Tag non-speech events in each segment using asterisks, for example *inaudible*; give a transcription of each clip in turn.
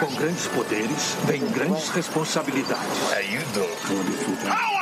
Com grandes poderes, vem grandes responsabilidades. How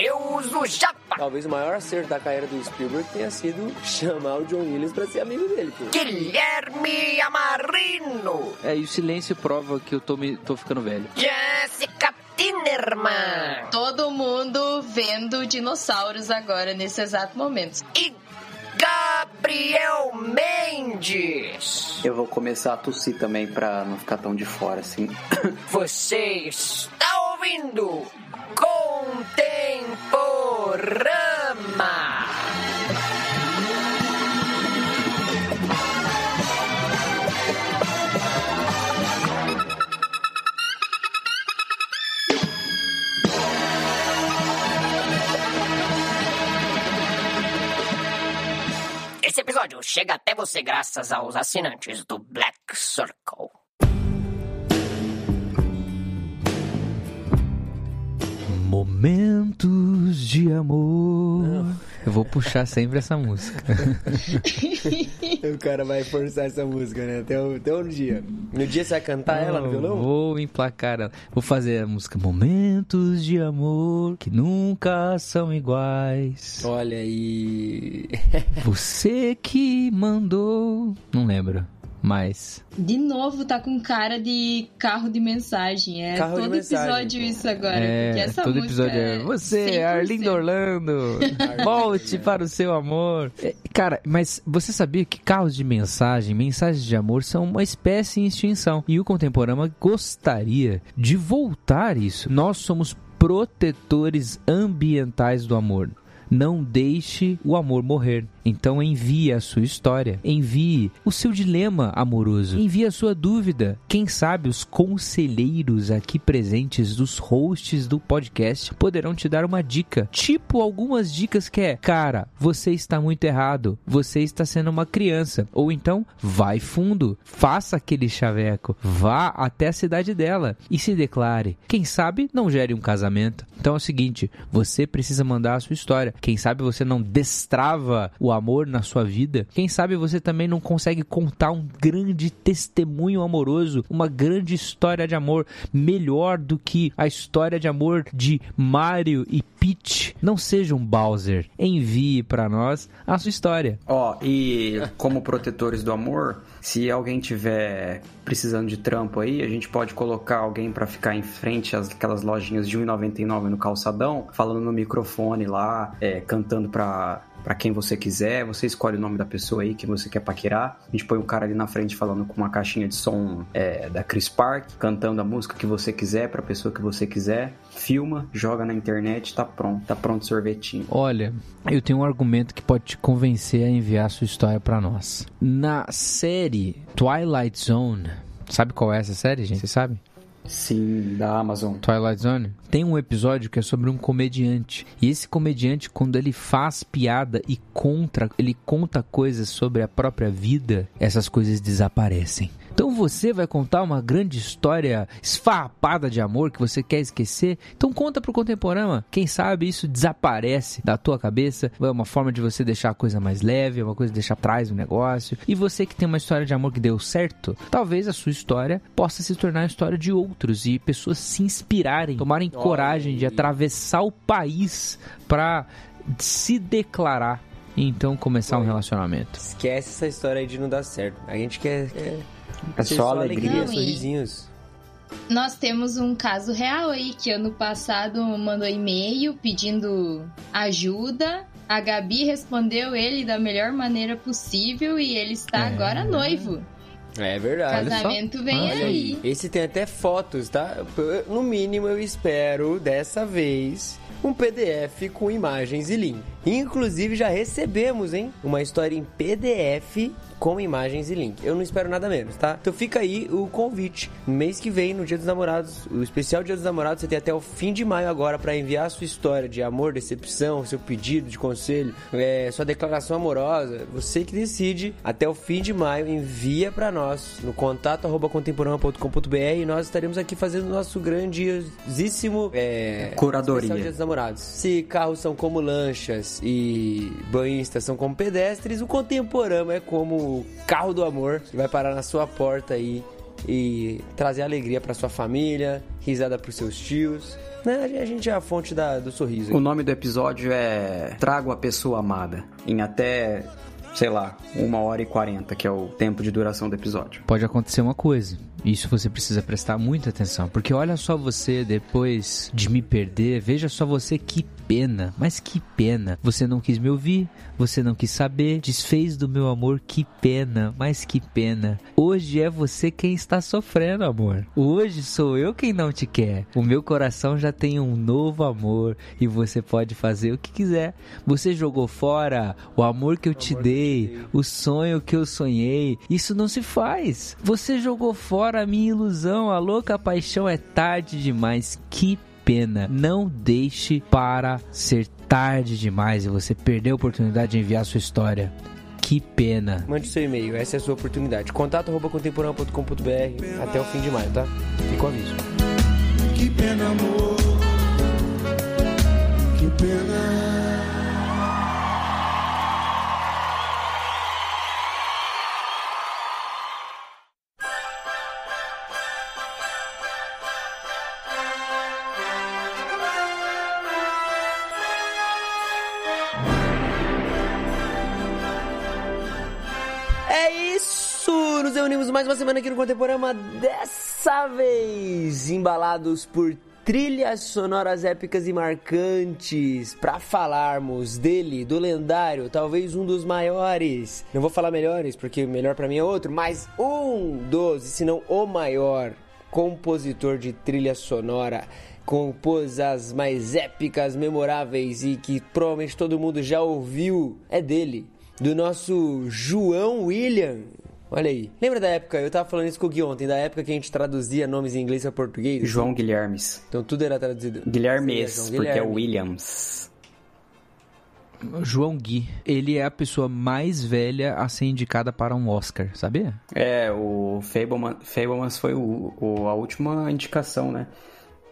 o Japa. Talvez o maior acerto da carreira do Spielberg tenha sido chamar o John Williams pra ser amigo dele. Pô. Guilherme Amarino. É, e o silêncio prova que eu tô, me, tô ficando velho. Jéssica Tinerman. Todo mundo vendo dinossauros agora, nesse exato momento. E Gabriel Mendes. Eu vou começar a tossir também pra não ficar tão de fora assim. Você está ouvindo Contemporama. Esse episódio chega até você graças aos assinantes do Black Circle. Momentos de amor. Eu vou puxar sempre essa música. *laughs* o cara vai forçar essa música, né? Até o, até o dia. No dia você vai cantar ela no violão? Vou emplacar ela. Vou fazer a música Momentos de amor que nunca são iguais. Olha aí. Você que mandou. Não lembro. Mas. De novo, tá com cara de carro de mensagem. É Carro todo mensagem, episódio pô. isso agora. É, essa todo música episódio é. Você, 100%. Arlindo Orlando, *laughs* volte para o seu amor. É, cara, mas você sabia que carros de mensagem, mensagens de amor, são uma espécie em extinção? E o Contemporâneo gostaria de voltar isso. Nós somos protetores ambientais do amor. Não deixe o amor morrer. Então envie a sua história, envie o seu dilema amoroso, envie a sua dúvida. Quem sabe os conselheiros aqui presentes, dos hosts do podcast, poderão te dar uma dica. Tipo algumas dicas que é, cara, você está muito errado, você está sendo uma criança. Ou então, vai fundo, faça aquele chaveco, vá até a cidade dela e se declare. Quem sabe não gere um casamento. Então é o seguinte, você precisa mandar a sua história. Quem sabe você não destrava o amor na sua vida. Quem sabe você também não consegue contar um grande testemunho amoroso, uma grande história de amor melhor do que a história de amor de Mario e Peach. Não seja um Bowser. Envie para nós a sua história. Ó, e como protetores do amor, se alguém tiver precisando de trampo aí, a gente pode colocar alguém pra ficar em frente às aquelas lojinhas de 1,99 no calçadão, falando no microfone lá, é, cantando pra Pra quem você quiser, você escolhe o nome da pessoa aí que você quer paquerar. A gente põe um cara ali na frente falando com uma caixinha de som é, da Chris Park, cantando a música que você quiser pra pessoa que você quiser. Filma, joga na internet, tá pronto, tá pronto o sorvetinho. Olha, eu tenho um argumento que pode te convencer a enviar a sua história para nós. Na série Twilight Zone, sabe qual é essa série, gente? Você sabe? Sim, da Amazon. Twilight Zone, tem um episódio que é sobre um comediante. E esse comediante, quando ele faz piada e contra, ele conta coisas sobre a própria vida, essas coisas desaparecem. Então você vai contar uma grande história esfarrapada de amor que você quer esquecer? Então conta pro contemporâneo. Quem sabe isso desaparece da tua cabeça. É uma forma de você deixar a coisa mais leve, é uma coisa de deixar atrás o negócio. E você que tem uma história de amor que deu certo, talvez a sua história possa se tornar a história de outros e pessoas se inspirarem, tomarem coragem de atravessar o país para se declarar e então começar um relacionamento. Esquece essa história aí de não dar certo. A gente quer. quer É ser só alegria. Não, e- sorrisinhos. Nós temos um caso real aí que ano passado mandou e-mail pedindo ajuda. A Gabi respondeu ele da melhor maneira possível e ele está É. agora noivo. É verdade. Casamento vem Olha aí. Esse tem até fotos, tá? No mínimo, eu espero, dessa vez, um PDF com imagens e link. Inclusive já recebemos, hein? Uma história em PDF com imagens e link. Eu não espero nada menos, tá? Então fica aí o convite. Mês que vem, no Dia dos Namorados, o especial Dia dos Namorados, você tem até o fim de maio agora para enviar a sua história de amor, decepção, seu pedido de conselho, é, sua declaração amorosa. Você que decide. Até o fim de maio, envia para nós no contato arroba contemporâneo.com.br e nós estaremos aqui fazendo o nosso grandiosíssimo é, Curadoria. Dia dos Namorados. Se carros são como lanchas e banhistas são como pedestres, o Contemporâneo é como o carro do amor que vai parar na sua porta aí e trazer alegria para sua família, risada para seus tios. Né? A gente é a fonte da, do sorriso. O nome do episódio é Trago a Pessoa Amada. Em até, sei lá, uma hora e quarenta, que é o tempo de duração do episódio. Pode acontecer uma coisa. Isso você precisa prestar muita atenção. Porque olha só você, depois de me perder, veja só você que pena, mas que pena. Você não quis me ouvir, você não quis saber, desfez do meu amor, que pena, mas que pena. Hoje é você quem está sofrendo, amor. Hoje sou eu quem não te quer. O meu coração já tem um novo amor e você pode fazer o que quiser. Você jogou fora o amor que eu te dei, o sonho que eu sonhei. Isso não se faz. Você jogou fora a minha ilusão, a louca paixão é tarde demais. Que pena. Não deixe para ser tarde demais e você perder a oportunidade de enviar sua história. Que pena. Mande seu e-mail, essa é a sua oportunidade. Contato arroba contemporâneo.com.br até o fim de maio, tá? Fica o aviso. Que pena, amor. Que pena. Mais uma semana aqui no Contemporâneo, dessa vez embalados por trilhas sonoras épicas e marcantes para falarmos dele, do lendário, talvez um dos maiores. Não vou falar melhores, porque melhor para mim é outro, mas um dos, se não o maior compositor de trilha sonora compôs as mais épicas, memoráveis e que provavelmente todo mundo já ouviu, é dele, do nosso João William. Olha aí. Lembra da época, eu tava falando isso com o Gui ontem, da época que a gente traduzia nomes em inglês para português? João Guilhermes. Então tudo era traduzido. Guilhermes, João porque é. Williams. João Gui, ele é a pessoa mais velha a ser indicada para um Oscar, sabia? É, o Fableman, Fablemans foi o, o- a última indicação, né?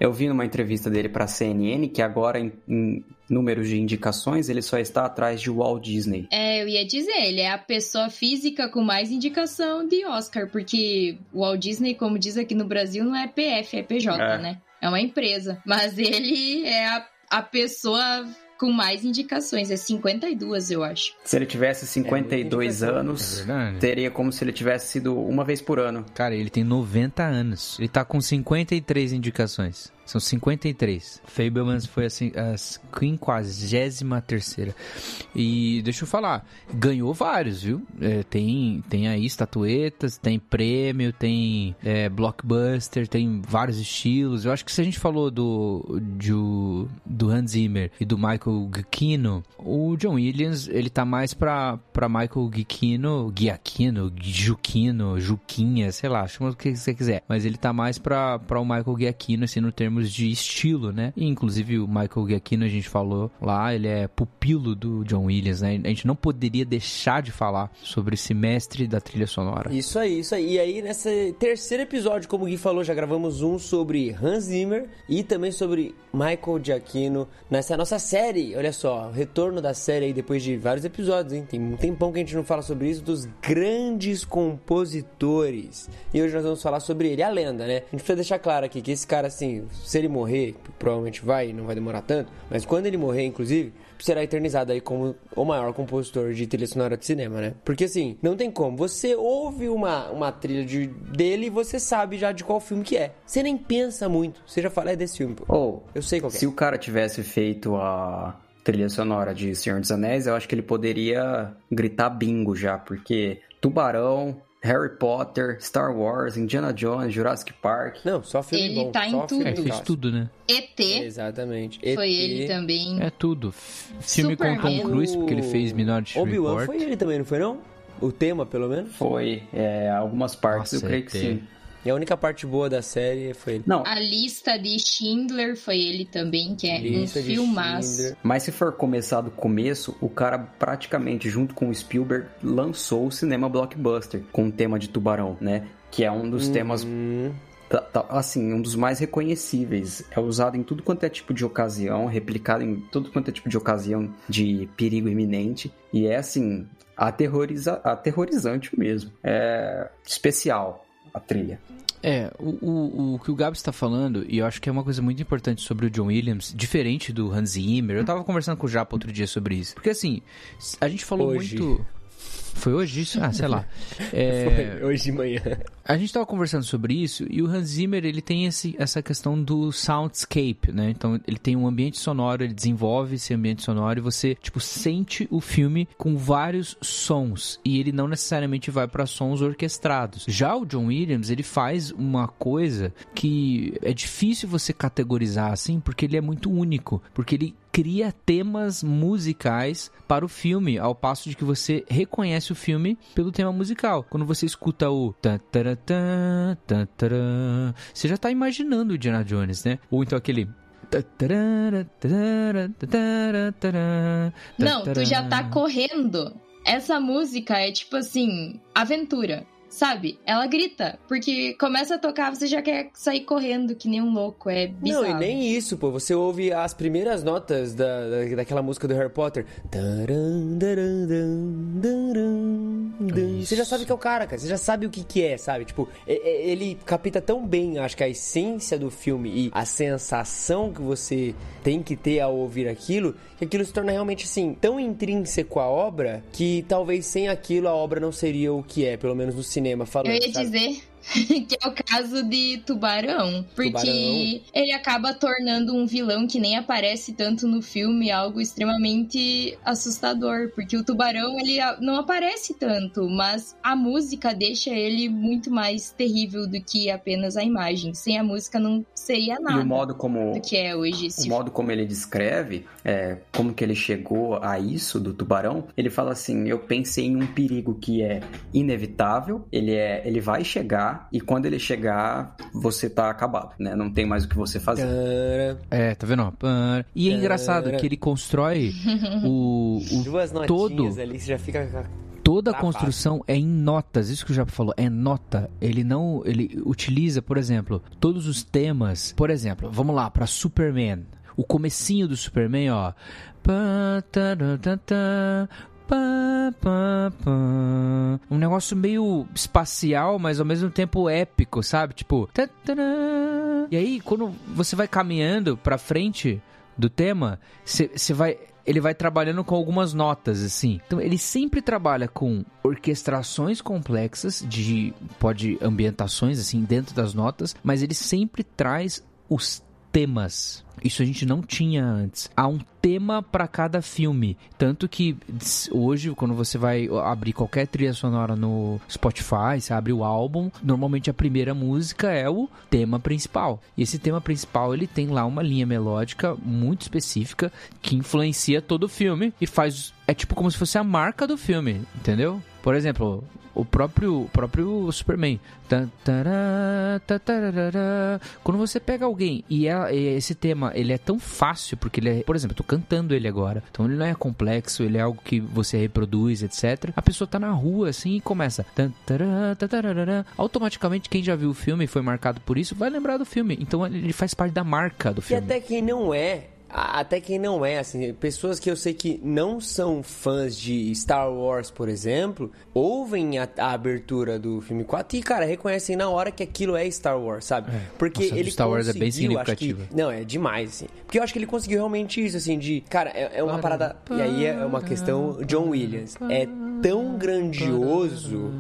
Eu vi numa entrevista dele pra CNN que agora, em, em números de indicações, ele só está atrás de Walt Disney. É, eu ia dizer, ele é a pessoa física com mais indicação de Oscar, porque o Walt Disney, como diz aqui no Brasil, não é PF, é PJ, É. né? É uma empresa. Mas ele é a, a pessoa com mais indicações, é 52, eu acho. Se ele tivesse 52 indicação. É anos, verdade. teria como se ele tivesse sido uma vez por ano. Cara, ele tem 90 anos. Ele tá com 53 indicações. São 53. Fablemans foi assim, a 53 E deixa eu falar, ganhou vários, viu? É, tem, tem aí estatuetas, tem prêmio, tem é, blockbuster, tem vários estilos. Eu acho que se a gente falou do, do, do Hans Zimmer e do Michael Giacchino, o John Williams, ele tá mais pra, pra Michael Giacchino, Giacchino, Juquino, Juquinha, sei lá, chama o que você quiser. Mas ele tá mais pra, pra o Michael Giacchino, assim, no termos de estilo, né? E, inclusive o Michael Giacchino, a gente falou lá, ele é pupilo do John Williams, né? A gente não poderia deixar de falar sobre esse mestre da trilha sonora. Isso aí, isso aí. E aí, nesse terceiro episódio, como o Gui falou, já gravamos um sobre Hans Zimmer e também sobre Michael Giacchino. Nessa nossa série, olha só, o retorno da série aí depois de vários episódios, hein? Tem um tempão que a gente não fala sobre isso, dos grandes compositores. E hoje nós vamos falar sobre ele, a lenda, né? A gente precisa deixar claro aqui que esse cara, assim, se ele morrer, provavelmente vai, não vai demorar tanto, mas quando ele morrer, inclusive, será eternizado aí como o maior compositor de trilha sonora de cinema, né? Porque assim, não tem como. Você ouve uma, uma trilha de, dele e você sabe já de qual filme que é. Você nem pensa muito. Você já fala, é desse filme. Ou, Eu sei qual é. se o cara tivesse feito a trilha sonora de Senhor dos Anéis, eu acho que ele poderia gritar bingo já, porque Tubarão, Harry Potter, Star Wars, Indiana Jones, Jurassic Park. Não, só filme Ele bom. tá em tudo. É, fez tudo, né? ET Exatamente. foi ET. ele também. É tudo. Filme com. Tom Cruise, porque ele fez Minority Obi-Wan foi ele também, não foi não? O tema, pelo menos. Foi, é, algumas partes Nossa, eu creio que ET. sim. E a única parte boa da série foi ele. Não, A lista de Schindler foi ele também, que é Lista um filmaço. Schindler. mas se for começar do começo, o cara praticamente, junto com o Spielberg, lançou o cinema blockbuster com o tema de tubarão, né? Que é um dos temas Hum, Tá- tá- assim, um dos mais reconhecíveis. É usado em tudo quanto é tipo de ocasião, replicado em tudo quanto é tipo de ocasião de perigo iminente. E é, assim, aterroriza aterrorizante mesmo. É especial a trilha. É, o, o, o que o Gabs está falando, e eu acho que é uma coisa muito importante sobre o John Williams, diferente do Hans Zimmer. Eu tava conversando com o Japa outro dia sobre isso. Porque assim, a gente falou Hoje. muito. Foi hoje isso? Ah, sei lá. *laughs* É, Foi hoje de manhã. A gente tava conversando sobre isso e o Hans Zimmer, ele tem esse, essa questão do soundscape, né? Então, ele tem um ambiente sonoro, ele desenvolve esse ambiente sonoro e você, tipo, sente o filme com vários sons e ele não necessariamente vai para sons orquestrados. Já o John Williams, ele faz uma coisa que é difícil você categorizar assim, porque ele é muito único, porque ele cria temas musicais para o filme, ao passo de que você reconhece o filme pelo tema musical. Quando você escuta o você já tá imaginando o Indiana Jones, né? Ou então aquele Não, tu já tá correndo. Essa música é tipo assim, aventura. Sabe? Ela grita, porque começa a tocar, você já quer sair correndo que nem um louco. É bizarro. Não, e nem isso, pô. Você ouve as primeiras notas da, da- daquela música do Harry Potter. Taran, taran. Você já sabe que é o cara, cara. Você já sabe o que que é, sabe? Tipo, ele capta tão bem, acho que a essência do filme e a sensação que você tem que ter ao ouvir aquilo, que aquilo se torna realmente, assim, tão intrínseco à obra, que talvez sem aquilo a obra não seria o que é, pelo menos no cinema falando, Eu ia sabe? dizer *laughs* que é o caso de Tubarão, porque Tubarão. ele acaba tornando um vilão que nem aparece tanto no filme algo extremamente assustador, porque o Tubarão ele não aparece tanto, mas a música deixa ele muito mais terrível do que apenas a imagem. Sem a música não seria E o nada modo como do que é hoje o esse modo como ele descreve, é, como que ele chegou a isso do tubarão, ele fala assim: eu pensei em um perigo que é inevitável, ele é, ele vai chegar e quando ele chegar você tá acabado, né? Não tem mais o que você fazer. É, tá vendo? E é engraçado que ele constrói o, o *laughs* Duas notinhas todo ali, você já fica. Toda a construção é em notas, isso que o Japa falou, é nota. Ele não, ele utiliza, por exemplo, todos os temas. Por exemplo, vamos lá para Superman. O comecinho do Superman, ó. Pá, pá, pá. Um negócio meio espacial, mas ao mesmo tempo épico, sabe? Tipo, e aí quando você vai caminhando pra frente do tema, você vai ele vai trabalhando com algumas notas assim. Então ele sempre trabalha com orquestrações complexas de pode ambientações assim dentro das notas, mas ele sempre traz os temas. Isso a gente não tinha antes. Há um tema para cada filme, tanto que hoje quando você vai abrir qualquer trilha sonora no Spotify, você abre o álbum, normalmente a primeira música é o tema principal. E esse tema principal ele tem lá uma linha melódica muito específica que influencia todo o filme e faz é tipo como se fosse a marca do filme, entendeu? Por exemplo, o próprio, o próprio Superman. Quando você pega alguém e, é- e esse tema ele é tão fácil, porque ele é, por exemplo, eu tô cantando ele agora, então ele não é complexo, ele é algo que você reproduz, etc. A pessoa tá na rua assim e começa. Automaticamente, quem já viu o filme e foi marcado por isso vai lembrar do filme. Então ele faz parte da marca do E filme. até quem não é, até quem não é, assim, pessoas que eu sei que não são fãs de Star Wars, por exemplo, ouvem a, a abertura do filme 4 e, cara, reconhecem na hora que aquilo é Star Wars, sabe? Porque Nossa, ele Star Wars é bem acho que- não, é demais, assim. Porque eu acho que ele conseguiu realmente isso, assim, de... Cara, é, é uma parada... E aí é uma questão John Williams. É tão grandioso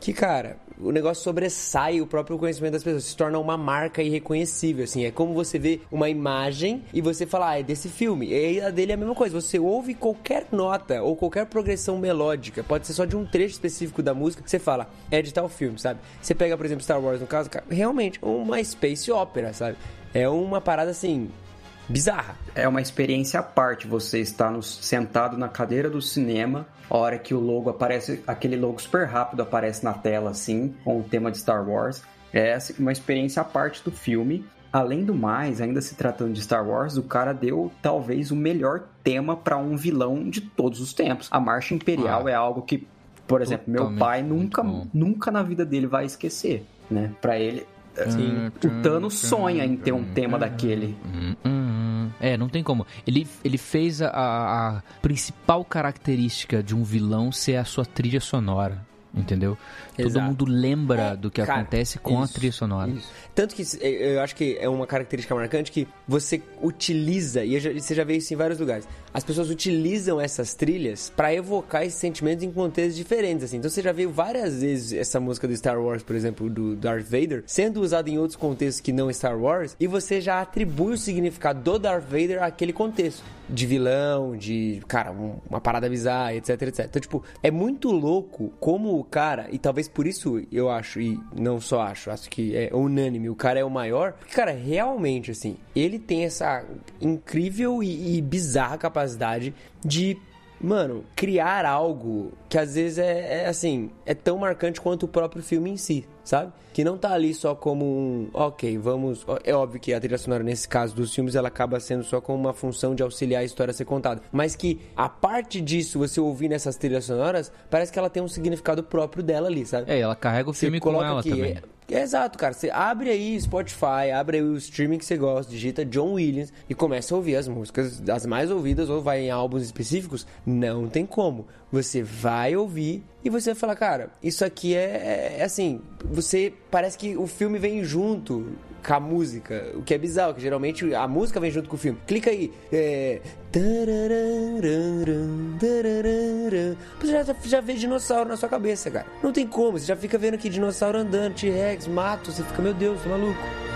Que, cara, o negócio sobressai o próprio conhecimento das pessoas, se torna uma marca irreconhecível, assim. É como você vê uma imagem e você fala, ah, é desse filme. E a dele é a mesma coisa. Você ouve qualquer nota ou qualquer progressão melódica, pode ser só de um trecho específico da música, você fala, é de tal filme, sabe? Você pega, por exemplo, Star Wars, no caso, cara, realmente, uma space opera, sabe? É uma parada assim, bizarra. É uma experiência à parte você estar no, sentado na cadeira do cinema, a hora que o logo aparece, aquele logo super rápido aparece na tela, assim, com o tema de Star Wars. É uma experiência à parte do filme. Além do mais, ainda se tratando de Star Wars, o cara deu talvez o melhor tema para um vilão de todos os tempos. A Marcha Imperial ah, é algo que, por exemplo, meu pai nunca, nunca na vida dele vai esquecer, né? Para ele, assim, o Thanos sonha em ter um tema daquele. É, não tem como. Ele, ele fez a, a principal característica de um vilão ser a sua trilha sonora entendeu? Exato. Todo mundo lembra é, do que cara, acontece com isso, a trilha sonora. Isso. Tanto que eu acho que é uma característica marcante que você utiliza, e você já vê isso em vários lugares, as pessoas utilizam essas trilhas para evocar esses sentimentos em contextos diferentes, assim. Então você já viu várias vezes essa música do Star Wars, por exemplo, do Darth Vader, sendo usada em outros contextos que não Star Wars, e você já atribui o significado do Darth Vader àquele contexto. De vilão, de, cara, uma parada bizarra, etc, etc. Então, tipo, é muito louco como cara, e talvez por isso eu acho, e não só acho, acho que é unânime, o cara é o maior, porque, cara, realmente, assim, ele tem essa incrível e, e bizarra capacidade de mano, criar algo que às vezes é, é, assim, é tão marcante quanto o próprio filme em si, sabe? Que não tá ali só como um, ok, vamos. É óbvio que a trilha sonora, nesse caso dos filmes, ela acaba sendo só como uma função de auxiliar a história a ser contada. Mas que a parte disso, você ouvir nessas trilhas sonoras, parece que ela tem um significado próprio dela ali, sabe? É, ela carrega o filme com ela aqui, também. É, Exato, cara. Você abre aí Spotify, abre aí o streaming que você gosta, digita John Williams e começa a ouvir as músicas, as mais ouvidas, ou vai em álbuns específicos. Não tem como. Você vai ouvir e você vai falar, cara, isso aqui é, é, é assim. Você parece que o filme vem junto com a música, o que é bizarro, que geralmente a música vem junto com o filme. Clica aí. É. Você já, já vê dinossauro na sua cabeça, cara. Não tem como, você já fica vendo aqui dinossauro andando, T-Rex, mato, você fica, meu Deus, tô maluco.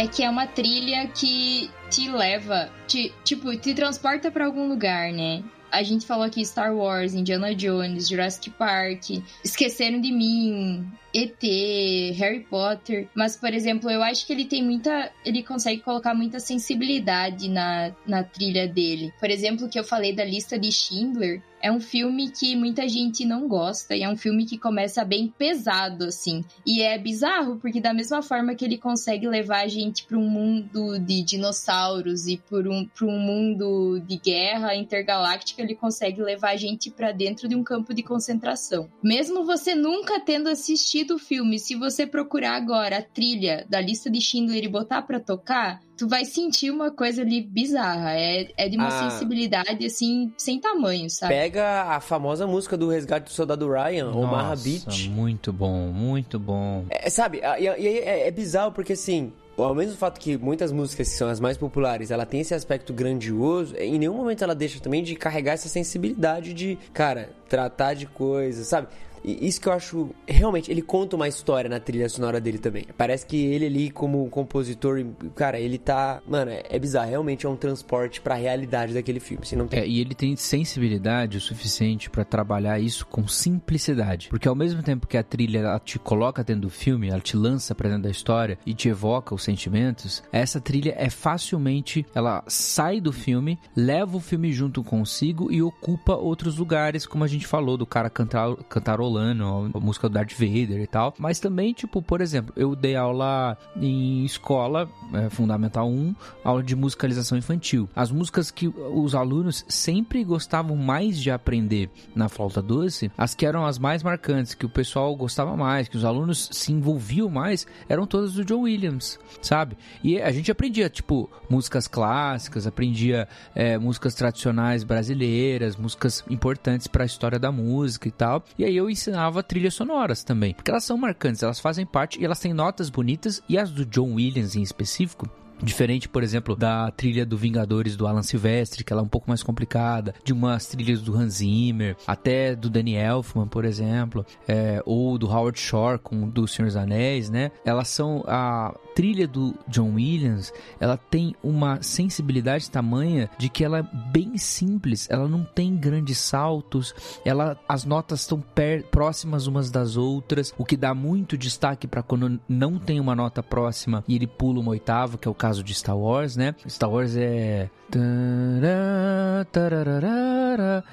É que é uma trilha que te leva, te, tipo, te transporta para algum lugar, né? A gente falou aqui Star Wars, Indiana Jones, Jurassic Park, Esqueceram de Mim, ET, Harry Potter. Mas, por exemplo, eu acho que ele tem muita. Ele consegue colocar muita sensibilidade na, na trilha dele. Por exemplo, que eu falei da lista de Schindler. É um filme que muita gente não gosta e é um filme que começa bem pesado, assim. E é bizarro, porque da mesma forma que ele consegue levar a gente para um mundo de dinossauros e para um, um mundo de guerra intergaláctica, ele consegue levar a gente para dentro de um campo de concentração. Mesmo você nunca tendo assistido o filme, se você procurar agora a trilha da lista de Schindler e botar para tocar, tu vai sentir uma coisa ali bizarra. É, é de uma ah, sensibilidade, assim, sem tamanho, sabe? Pega a famosa música do Resgate do Soldado Ryan, Nossa, Omaha Beach. muito bom, muito bom. É, sabe, e, é, é bizarro porque, assim, ao mesmo fato que muitas músicas que são as mais populares, ela tem esse aspecto grandioso, em nenhum momento ela deixa também de carregar essa sensibilidade de, cara, tratar de coisas, sabe? E isso que eu acho. Realmente, ele conta uma história na trilha sonora dele também. Parece que ele ali, como compositor, cara, ele tá. Mano, é, é bizarro. Realmente é um transporte pra realidade daquele filme. Se não tem... É, e ele tem sensibilidade o suficiente para trabalhar isso com simplicidade. Porque ao mesmo tempo que a trilha ela te coloca dentro do filme, ela te lança pra dentro da história e te evoca os sentimentos, essa trilha é facilmente. Ela sai do filme, leva o filme junto consigo e ocupa outros lugares, como a gente falou, do cara cantar, cantarolando rolando, a música do Darth Vader e tal. Mas também, tipo, por exemplo, eu dei aula em escola, é, Fundamental 1, aula de musicalização infantil. As músicas que os alunos sempre gostavam mais de aprender na flauta doce, as que eram as mais marcantes, que o pessoal gostava mais, que os alunos se envolviam mais, eram todas do John Williams, sabe? E a gente aprendia, tipo, músicas clássicas, aprendia é, músicas tradicionais brasileiras, músicas importantes para a história da música e tal. E aí eu ensinava trilhas sonoras também, porque elas são marcantes, elas fazem parte e elas têm notas bonitas e as do John Williams em específico Diferente, por exemplo, da trilha do Vingadores do Alan Silvestre, que ela é um pouco mais complicada, de umas trilhas do Hans Zimmer, até do Danny Elfman, por exemplo, é, ou do Howard Shore com do Senhor dos Anéis, né? Elas são a trilha do John Williams, ela tem uma sensibilidade tamanha de que ela é bem simples, ela não tem grandes saltos, ela as notas estão próximas umas das outras, o que dá muito destaque para quando não tem uma nota próxima e ele pula uma oitava, que é o caso de Star Wars, né? Star Wars é.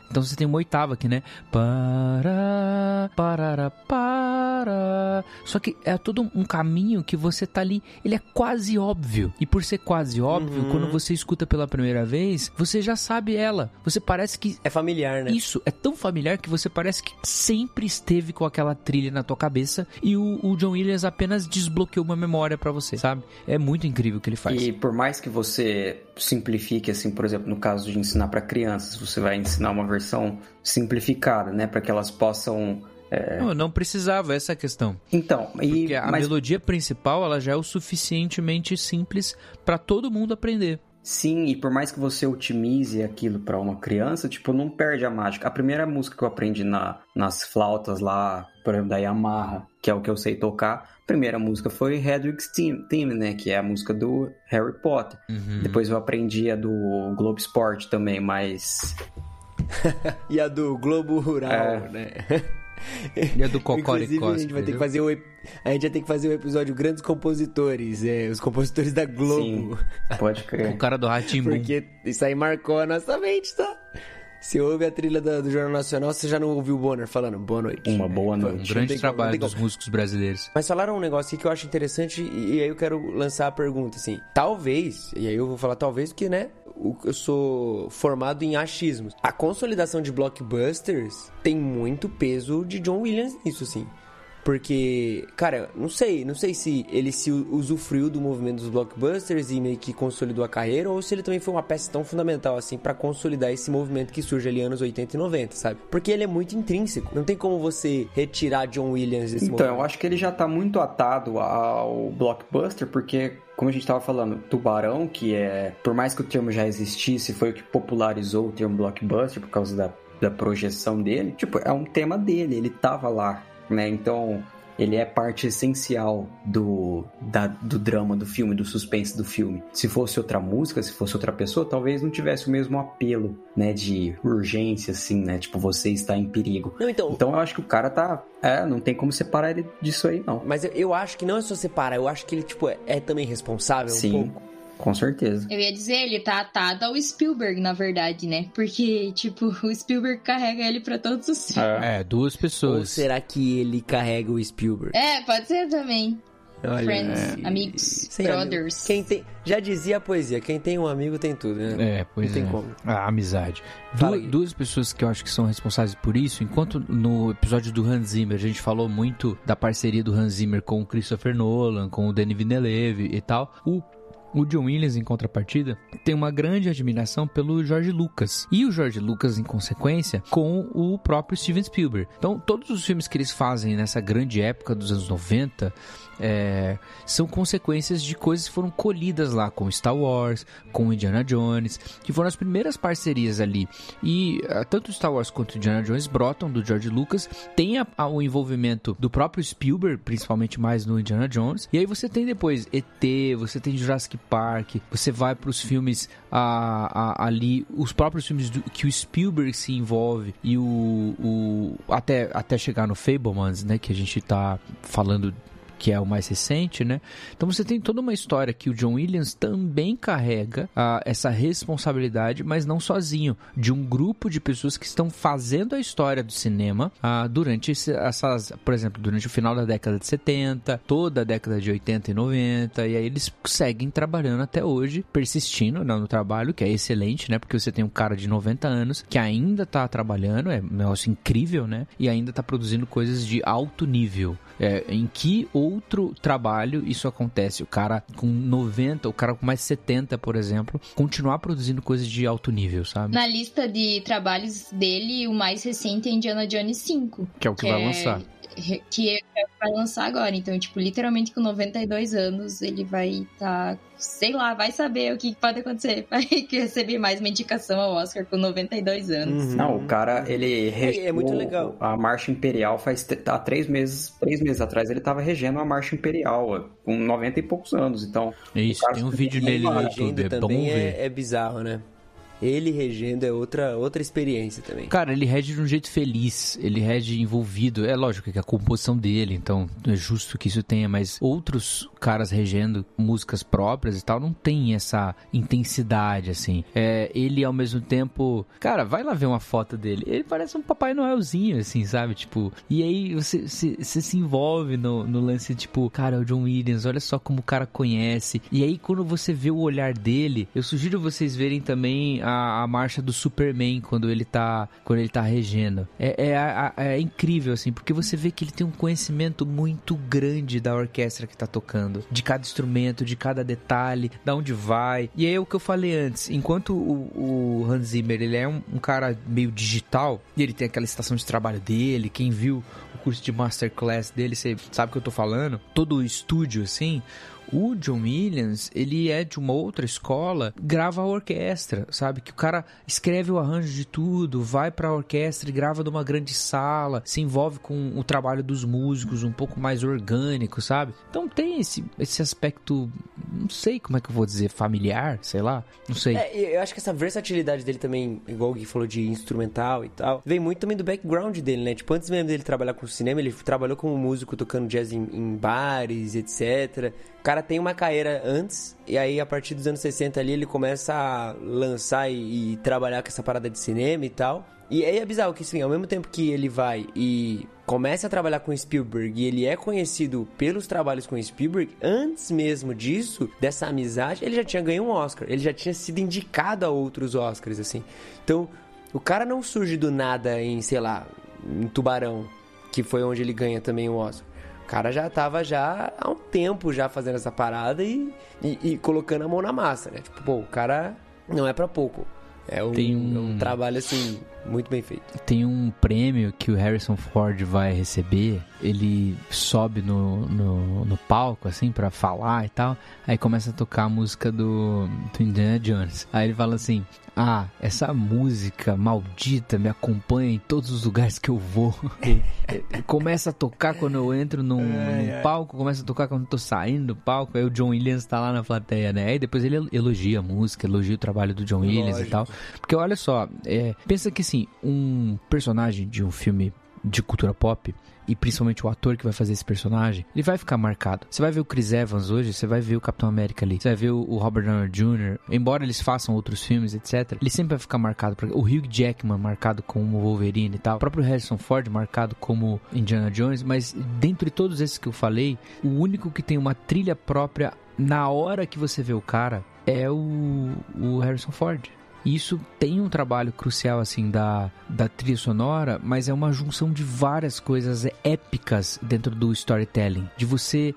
Então você tem uma oitava aqui, né? Para, para, para. Só que é todo um caminho que você tá ali, ele é quase óbvio. E por ser quase óbvio, uhum. quando você escuta pela primeira vez, você já sabe ela. Você parece que. É familiar, né? Isso, é tão familiar que você parece que sempre esteve com aquela trilha na tua cabeça e o, o John Williams apenas desbloqueou uma memória para você, sabe? É muito incrível o que ele faz. E por mais que você simplifique, assim, por exemplo, no caso de ensinar para crianças, você vai ensinar uma versão simplificada, né, para que elas possam é... Não, não precisava, essa é a questão. Então, e... Porque a mas... melodia principal ela já é o suficientemente simples para todo mundo aprender. Sim, e por mais que você otimize aquilo para uma criança, tipo, não perde a mágica. A primeira música que eu aprendi na, nas flautas lá, por exemplo, da Yamaha, que é o que eu sei tocar, a primeira música foi Hedwig's Theme, né, que é a música do Harry Potter. Uhum. Depois eu aprendi a do Globo Esporte também, mas... *laughs* e a do Globo Rural, é... né? *laughs* E a do Cocoricó. A gente vai ter que fazer o a gente vai ter que fazer o episódio Grandes Compositores, é, os compositores da Globo. Sim, pode crer. o cara do Ratimbu. Porque isso aí marcou a nossa mente, tá? Se ouve a trilha do, do, Jornal Nacional, você já não ouviu o Bonner falando boa noite. Uma boa noite. Um grande trabalho dos músicos brasileiros. Mas falaram um negócio aqui que eu acho interessante e, e aí eu quero lançar a pergunta, assim. Talvez, e aí eu vou falar talvez porque, né, eu sou formado em achismos. A consolidação de blockbusters tem muito peso de John Williams nisso, assim. Porque, cara, não sei, não sei se ele se usufruiu do movimento dos blockbusters e meio que consolidou a carreira, ou se ele também foi uma peça tão fundamental assim para consolidar esse movimento que surge ali anos 80 e 90, sabe? Porque ele é muito intrínseco. Não tem como você retirar John Williams desse então, movimento. Então, eu acho que ele já tá muito atado ao blockbuster, porque como a gente estava falando, Tubarão, que é, por mais que o termo já existisse, foi o que popularizou o termo blockbuster por causa da, da projeção dele. Tipo, é um tema dele, ele tava lá né? Então, ele é parte essencial do, da, do drama do filme, do suspense do filme. Se fosse outra música, se fosse outra pessoa, talvez não tivesse o mesmo apelo, né, de urgência, assim, né, tipo, você está em perigo. Não, então... então eu acho que o cara tá, é, não tem como separar ele disso aí, não. Mas eu, eu acho que não é só separar, eu acho que ele, tipo, é, é também responsável Sim. um pouco. Com certeza. Eu ia dizer, ele tá atado ao Spielberg, na verdade, né? Porque, tipo, *laughs* o Spielberg carrega ele pra todos os filmes. É, duas pessoas. Ou será que ele carrega o Spielberg? É, pode ser também. Olha, Friends, é... amigos, Sem brothers. Quem tem, já dizia a poesia, quem tem um amigo tem tudo, né? É, pois Não tem é. como. A amizade. Du duas pessoas que eu acho que são responsáveis por isso, enquanto no episódio do Hans Zimmer a gente falou muito da parceria do Hans Zimmer com o Christopher Nolan, com o Denis Villeneuve e tal, o o John Williams, em contrapartida, tem uma grande admiração pelo George Lucas. E o George Lucas, em consequência, com o próprio Steven Spielberg. Então, todos os filmes que eles fazem nessa grande época dos anos 90 é, são consequências de coisas que foram colhidas lá com Star Wars, com Indiana Jones, que foram as primeiras parcerias ali. E uh, tanto Star Wars quanto Indiana Jones brotam do George Lucas, tem a, a, o envolvimento do próprio Spielberg, principalmente mais no Indiana Jones. E aí você tem depois ET, você tem Jurassic Park, você vai para os filmes a, a, ali, os próprios filmes do, que o Spielberg se envolve e o, o até, até chegar no Fablemans, né, que a gente tá falando que é o mais recente, né? Então você tem toda uma história que o John Williams também carrega uh, essa responsabilidade, mas não sozinho, de um grupo de pessoas que estão fazendo a história do cinema uh, durante esse, essas, por exemplo, durante o final da década de 70, toda a década de 80 e 90, e aí eles seguem trabalhando até hoje, persistindo né, no trabalho, que é excelente, né? Porque você tem um cara de 90 anos que ainda tá trabalhando, é um negócio incrível, né? E ainda tá produzindo coisas de alto nível. É, em que outro trabalho isso acontece? O cara com 90, o cara com mais 70, por exemplo, continuar produzindo coisas de alto nível, sabe? Na lista de trabalhos dele, o mais recente é Indiana Jones 5. Que é o que, que vai é... lançar que vai lançar agora. Então, tipo, literalmente com 92 anos, ele vai estar, tá, sei lá, vai saber o que pode acontecer. *laughs* Vai receber mais uma indicação ao Oscar com 92 anos. Uhum. Não, o cara, ele é, é muito legal. A Marcha Imperial faz há três meses, três meses atrás, ele tava regendo a Marcha Imperial com 90 e poucos anos. Então, isso, tem um vídeo dele no YouTube, é bom ver. É, é bizarro, né? Ele regendo é outra, outra experiência também. Cara, ele rege de um jeito feliz, ele rege envolvido. É lógico que é a composição dele, então é justo que isso tenha, mas outros caras regendo músicas próprias e tal não tem essa intensidade, assim. É, ele ao mesmo tempo. Cara, vai lá ver uma foto dele. Ele parece um Papai Noelzinho, assim, sabe? Tipo, e aí você, você, você se envolve no, no lance, tipo, cara, é o John Williams, olha só como o cara conhece. E aí quando você vê o olhar dele, eu sugiro vocês verem também a, a marcha do Superman quando ele tá, quando ele tá regendo. É, é, é, incrível, assim, porque você vê que ele tem um conhecimento muito grande da orquestra que tá tocando, de cada instrumento, de cada detalhe, da onde vai. E é o que eu falei antes, enquanto o, o Hans Zimmer, ele é um, um cara meio digital, e ele tem aquela estação de trabalho dele, quem viu o curso de masterclass dele, você sabe o que eu tô falando? Todo o estúdio, assim, o John Williams, ele é de uma outra escola, grava a orquestra, sabe? Que o cara escreve o arranjo de tudo, vai pra orquestra e grava numa grande sala, se envolve com o trabalho dos músicos um pouco mais orgânico, sabe? Então tem esse, esse aspecto, não sei como é que eu vou dizer, familiar, sei lá, não sei. É, eu acho que essa versatilidade dele também, igual o Gui falou de instrumental e tal, vem muito também do background dele, né? Tipo, antes mesmo dele trabalhar com cinema, ele trabalhou como músico tocando jazz em, em bares, etc cara tem uma carreira antes, e aí a partir dos anos 60 ali ele começa a lançar e, e trabalhar com essa parada de cinema e tal. E aí é bizarro que, assim, ao mesmo tempo que ele vai e começa a trabalhar com Spielberg e ele é conhecido pelos trabalhos com Spielberg, antes mesmo disso, dessa amizade, ele já tinha ganho um Oscar. Ele já tinha sido indicado a outros Oscars, assim. Então, o cara não surge do nada em, sei lá, em Tubarão, que foi onde ele ganha também o Oscar. O cara já tava já há um tempo já fazendo essa parada e, e, e colocando a mão na massa, né? Tipo, pô, o cara não é para pouco. É um, um... um, trabalho, assim, muito bem feito. Tem um prêmio que o Harrison Ford vai receber. Ele sobe no, no, no palco, assim, para falar e tal. Aí começa a tocar a música do, do Indiana Jones. Aí ele fala assim: Ah, essa música maldita me acompanha em todos os lugares que eu vou. *laughs* começa a tocar quando eu entro num, num palco, começa a tocar quando eu tô saindo do palco. Aí o John Williams tá lá na plateia, né? Aí depois ele elogia a música, elogia o trabalho do John Williams Lógico. e tal. Porque olha só, é, pensa que assim, um personagem de um filme de cultura pop, e principalmente o ator que vai fazer esse personagem, ele vai ficar marcado. Você vai ver o Chris Evans hoje, você vai ver o Capitão América ali, você vai ver o Robert Downey Jr., embora eles façam outros filmes, etc., ele sempre vai ficar marcado. O Hugh Jackman marcado como Wolverine e tal, o próprio Harrison Ford marcado como Indiana Jones, mas dentre todos esses que eu falei, o único que tem uma trilha própria na hora que você vê o cara é o, o Harrison Ford isso tem um trabalho crucial, assim, da, da trilha sonora, mas é uma junção de várias coisas épicas dentro do storytelling. De você.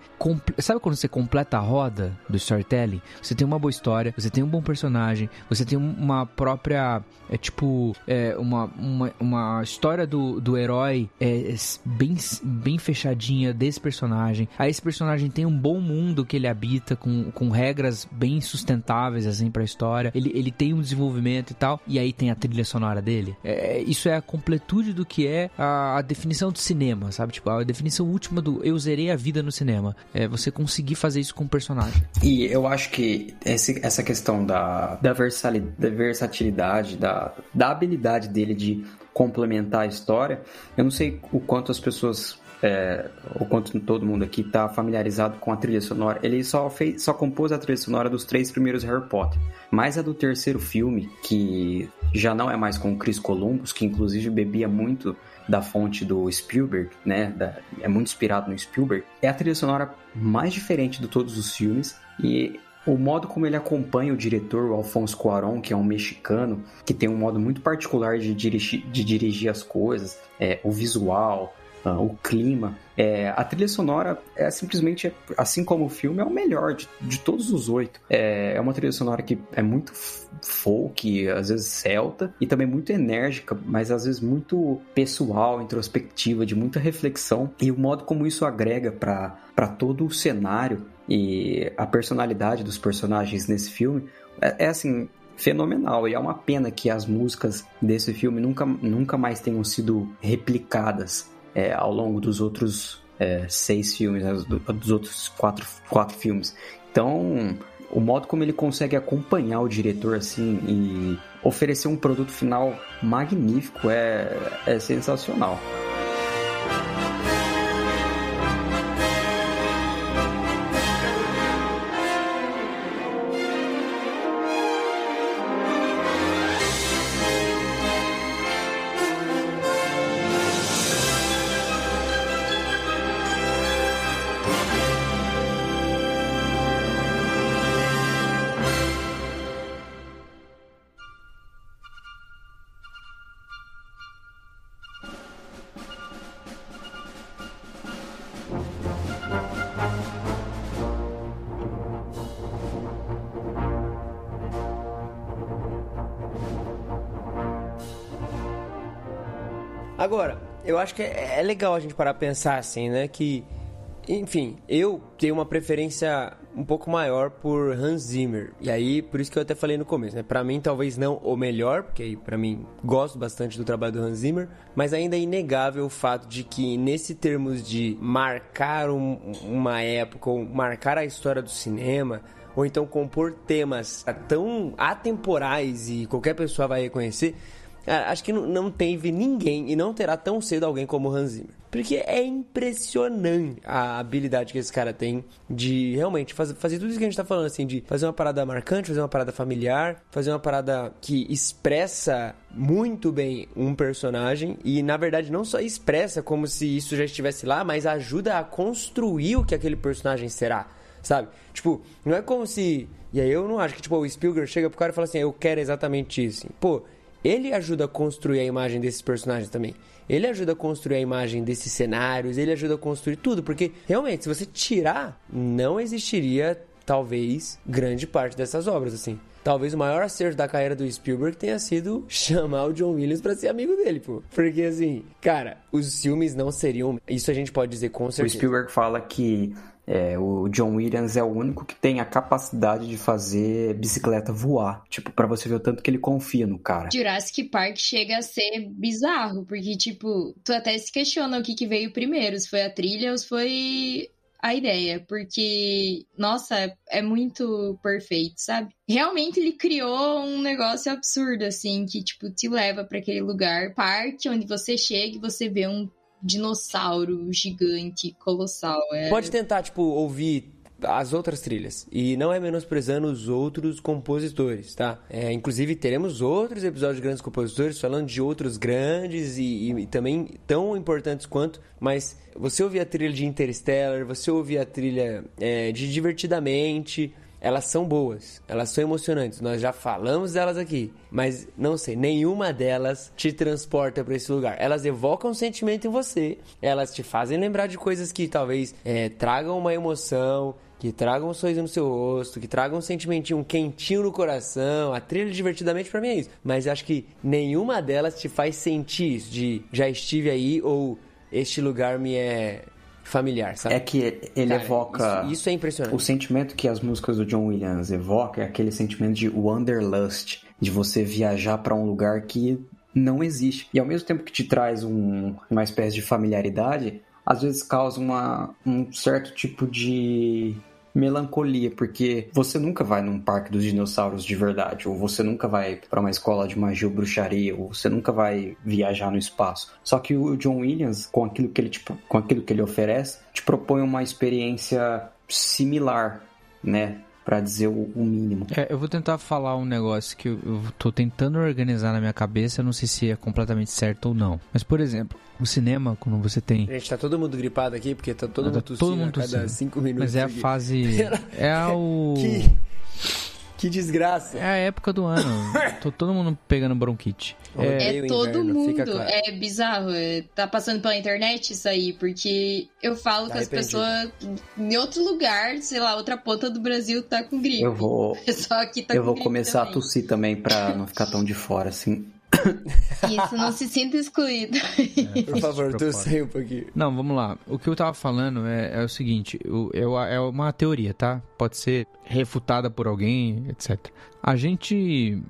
Sabe quando você completa a roda do storytelling? Você tem uma boa história, você tem um bom personagem, você tem uma própria. É tipo. É, uma, uma, uma história do, do herói é, bem, bem fechadinha desse personagem. Aí esse personagem tem um bom mundo que ele habita, com, com regras bem sustentáveis, assim, pra história. Ele, ele tem um desenvolvimento desenvolvimento e tal, e aí tem a trilha sonora dele. É, isso é a completude do que é a, a, definição de cinema, sabe? Tipo, a definição última do eu zerei a vida no cinema. É você conseguir fazer isso com o personagem. E eu acho que esse, essa questão da, da, da versatilidade, da, da habilidade dele de complementar a história, eu não sei o quanto as pessoas é, o quanto todo mundo aqui está familiarizado com a trilha sonora, ele só, fez, só compôs a trilha sonora dos três primeiros Harry Potter. Mas a do terceiro filme, que já não é mais com o Chris Columbus, que inclusive bebia muito da fonte do Spielberg, né? Da, é muito inspirado no Spielberg. É a trilha sonora mais diferente de todos os filmes e o modo como ele acompanha o diretor, o Alfonso Cuarón, que é um mexicano, que tem um modo muito particular de dirigir, de dirigir as coisas, é, o visual, uh, o clima. É, a trilha sonora é simplesmente, assim como o filme, é o melhor de, de todos os oito. É, é uma trilha sonora que é muito folk, às vezes celta, e também muito enérgica, mas às vezes muito pessoal, introspectiva, de muita reflexão. E o modo como isso agrega para todo o cenário e a personalidade dos personagens nesse filme é, é assim fenomenal e é uma pena que as músicas desse filme nunca, nunca mais tenham sido replicadas é, ao longo dos outros é, seis filmes, né, dos outros quatro, quatro filmes. Então, o modo como ele consegue acompanhar o diretor assim e oferecer um produto final magnífico é, é sensacional. Acho que é, é legal a gente parar a pensar assim, né? Que, enfim, eu tenho uma preferência um pouco maior por Hans Zimmer. E aí, por isso que eu até falei no começo, né? Pra mim, talvez não o melhor, porque para mim gosto bastante do trabalho do Hans Zimmer, mas ainda é inegável o fato de que, nesse termos de marcar um, uma época, ou marcar a história do cinema, ou então compor temas tão atemporais e qualquer pessoa vai reconhecer Cara, acho que não, teve ninguém e não terá tão cedo alguém como o Hans Zimmer. Porque é impressionante a habilidade que esse cara tem de realmente fazer, fazer tudo isso que a gente tá falando, assim, de fazer uma parada marcante, fazer uma parada familiar, fazer uma parada que expressa muito bem um personagem e, na verdade, não só expressa como se isso já estivesse lá, mas ajuda a construir o que aquele personagem será, sabe? Tipo, não é como se. E aí eu não acho que, tipo, o Spielberg chega pro cara e fala assim, eu quero exatamente isso. Pô, ele ajuda a construir a imagem desses personagens também. Ele ajuda a construir a imagem desses cenários, ele ajuda a construir tudo, porque realmente, se você tirar, não existiria talvez grande parte dessas obras assim. Talvez o maior acerto da carreira do Spielberg tenha sido chamar o John Williams para ser amigo dele, pô. Porque assim, cara, os filmes não seriam, isso a gente pode dizer com certeza. O Spielberg fala que é, o John Williams é o único que tem a capacidade de fazer bicicleta voar. Tipo, para você ver o tanto que ele confia no cara. Jurassic Park chega a ser bizarro, porque, tipo, tu até se questiona o que, que veio primeiro, se foi a trilha ou se foi a ideia, porque, nossa, é muito perfeito, sabe? Realmente ele criou um negócio absurdo, assim, que, tipo, te leva para aquele lugar, parque, onde você chega e você vê um dinossauro gigante, colossal. É... Pode tentar, tipo, ouvir as outras trilhas. E não é menosprezando os outros compositores, tá? É, inclusive, teremos outros episódios de grandes compositores falando de outros grandes e, e, e, também tão importantes quanto. Mas você ouvir a trilha de Interstellar, você ouvir a trilha é, de Divertidamente elas são boas, elas são emocionantes, nós já falamos delas aqui, mas não sei, nenhuma delas te transporta para esse lugar. Elas evocam um sentimento em você, elas te fazem lembrar de coisas que talvez é, tragam uma emoção, que tragam um sorriso no seu rosto, que tragam um sentimentinho, um quentinho no coração. A trilha divertidamente para mim é isso. Mas acho que nenhuma delas te faz sentir isso, de já estive aí ou este lugar me é familiar, sabe? É que ele Cara, evoca. Isso, isso, é impressionante. O sentimento que as músicas do John Williams evocam é aquele sentimento de wanderlust, de você viajar para um lugar que não existe. E ao mesmo tempo que te traz um, uma espécie de familiaridade, às vezes causa uma, um certo tipo de melancolia, porque você nunca vai num parque dos dinossauros de verdade, ou você nunca vai para uma escola de magia ou bruxaria, ou você nunca vai viajar no espaço. Só que o John Williams, com aquilo que ele, tipo, com aquilo que ele oferece, te propõe uma experiência similar, né? Pra dizer o, o mínimo. É, eu vou tentar falar um negócio que eu, eu tô tentando organizar na minha cabeça, eu não sei se é completamente certo ou não. Mas, por exemplo, o cinema, quando você tem. Gente, tá todo mundo gripado aqui, porque tá todo Tá mundo tossindo todo mundo a cada tossindo. cinco minutos. Mas é a fase. *laughs* É o. Que, que desgraça. É a época do ano. *laughs* Tô todo mundo pegando bronquite. É, É todo inverno, mundo. claro. É bizarro. é, Tá passando pela internet isso aí, porque eu falo Tá com as pessoas em outro lugar, sei lá, outra ponta do Brasil tá com gripe. Eu vou, *laughs* Só que tá eu com vou gripe começar a também. tossir também pra não ficar *laughs* tão de fora, assim. Isso, não se sinta excluído. Por favor, tu sei um pouquinho. Não, vamos lá. O que eu tava falando é, é o seguinte: eu- eu- é uma teoria, tá? Pode ser refutada por alguém, etc. A gente